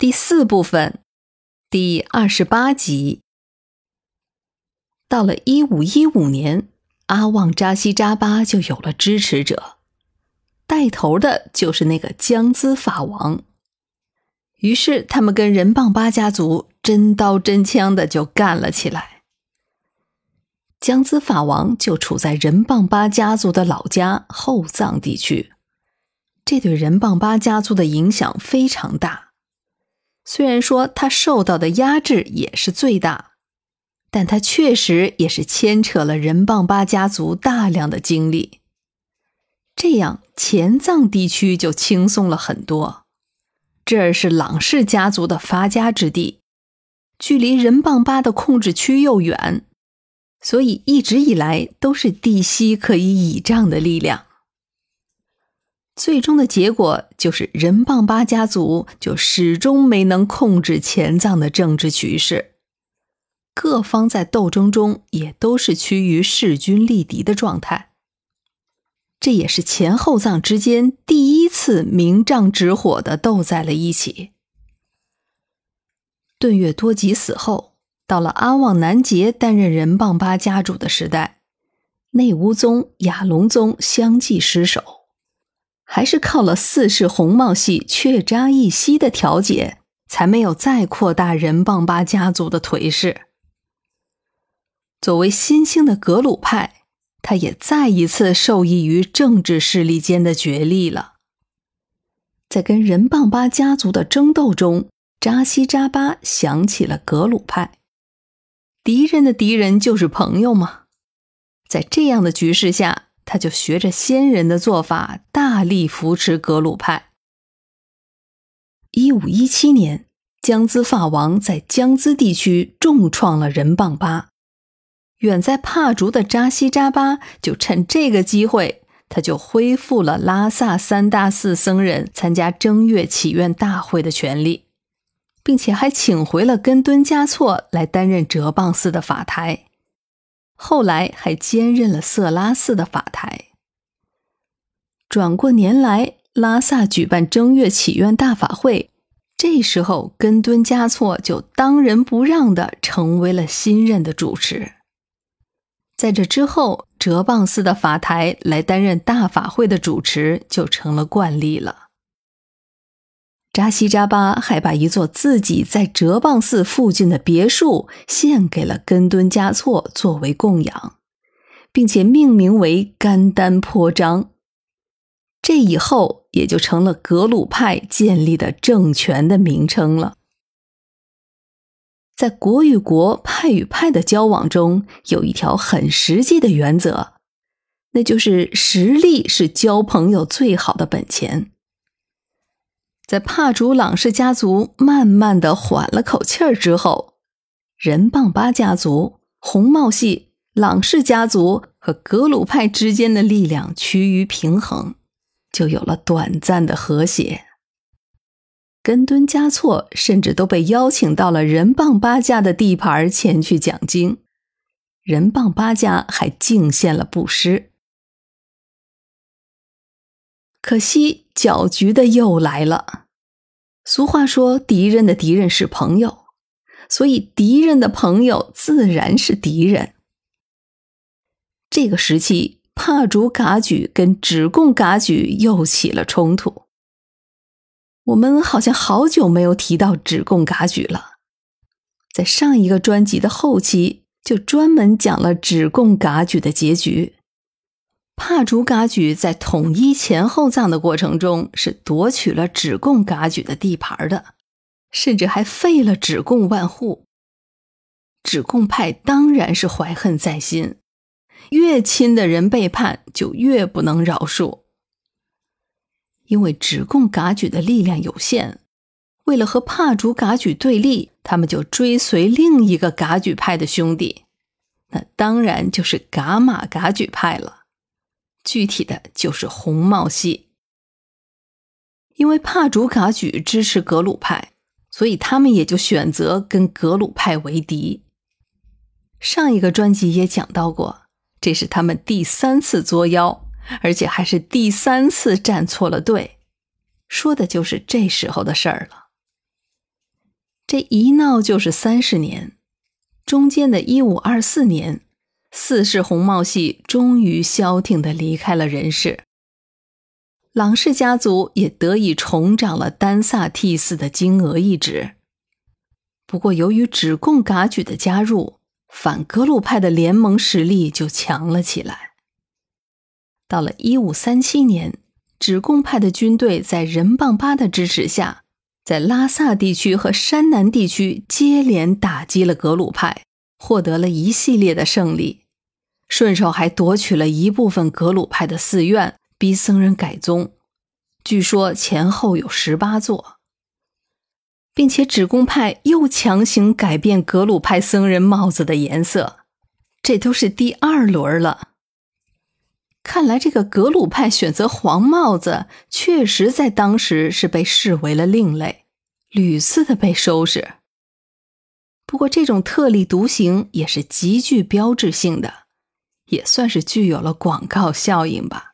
第四部分，第二十八集。到了一五一五年，阿旺扎西扎巴就有了支持者，带头的就是那个江孜法王。于是，他们跟仁棒巴家族真刀真枪的就干了起来。江孜法王就处在仁邦巴家族的老家后藏地区，这对仁邦巴家族的影响非常大。虽然说他受到的压制也是最大，但他确实也是牵扯了仁邦巴家族大量的精力。这样，前藏地区就轻松了很多。这儿是朗氏家族的发家之地，距离仁邦巴的控制区又远，所以一直以来都是地西可以倚仗的力量。最终的结果就是仁蚌巴家族就始终没能控制前藏的政治局势，各方在斗争中也都是趋于势均力敌的状态。这也是前后藏之间第一次明仗直火的斗在了一起。顿月多吉死后，到了阿旺南杰担任仁蚌巴家主的时代，内乌宗、雅隆宗相继失守，还是靠了四世红帽系却扎义熙的调解，才没有再扩大仁棒巴家族的颓势。作为新兴的格鲁派。他也再一次受益于政治势力间的角力了。在跟仁棒巴家族的争斗中，扎西扎巴想起了格鲁派。敌人的敌人就是朋友嘛。在这样的局势下，他就学着先人的做法，大力扶持格鲁派。一五一七年，江孜法王在江孜地区重创了仁邦巴。远在帕竹的扎西扎巴就趁这个机会，他就恢复了拉萨三大寺僧人参加正月祈愿大会的权利，并且还请回了根敦嘉措来担任哲蚌寺的法台，后来还兼任了色拉寺的法台。转过年来，拉萨举办正月祈愿大法会，这时候根敦嘉措就当仁不让的成为了新任的主持。在这之后，哲蚌寺的法台来担任大法会的主持就成了惯例了。扎西扎巴还把一座自己在哲蚌寺附近的别墅献给了根敦嘉措作为供养，并且命名为甘丹颇章。这以后也就成了格鲁派建立的政权的名称了。在国与国、派与派的交往中，有一条很实际的原则，那就是实力是交朋友最好的本钱。在帕竹朗氏家族慢慢的缓了口气儿之后，仁邦巴家族、红帽系、朗氏家族和格鲁派之间的力量趋于平衡，就有了短暂的和谐。根敦嘉措甚至都被邀请到了仁邦巴家的地盘前去讲经，仁邦巴家还敬献了布施。可惜搅局的又来了。俗话说：“敌人的敌人是朋友”，所以敌人的朋友自然是敌人。这个时期，帕竹噶举跟止贡噶举又起了冲突。我们好像好久没有提到止贡噶举了，在上一个专辑的后期就专门讲了止贡噶举的结局。帕竹噶举在统一前后藏的过程中是夺取了止贡噶举的地盘的，甚至还废了止贡万户。止贡派当然是怀恨在心，越亲的人背叛就越不能饶恕。因为止贡噶举的力量有限，为了和帕竹噶举对立，他们就追随另一个噶举派的兄弟，那当然就是噶玛噶举派了。具体的就是红帽系。因为帕竹噶举支持格鲁派，所以他们也就选择跟格鲁派为敌。上一个专辑也讲到过，这是他们第三次作妖。而且还是第三次站错了队，说的就是这时候的事儿了。这一闹就是三十年，中间的一五二四年，四世红帽系终于消停的离开了人世。郎氏家族也得以重掌了丹萨替寺的金额一职。不过，由于止贡噶举的加入，反格鲁派的联盟实力就强了起来。到了一五三七年，止贡派的军队在仁邦巴的支持下，在拉萨地区和山南地区接连打击了格鲁派，获得了一系列的胜利，顺手还夺取了一部分格鲁派的寺院。逼僧人改宗，据说前后有十八座，并且止贡派又强行改变格鲁派僧人帽子的颜色，这都是第二轮了。看来这个格鲁派选择黄帽子，确实在当时是被视为了另类，屡次的被收拾。不过这种特立独行也是极具标志性的，也算是具有了广告效应吧。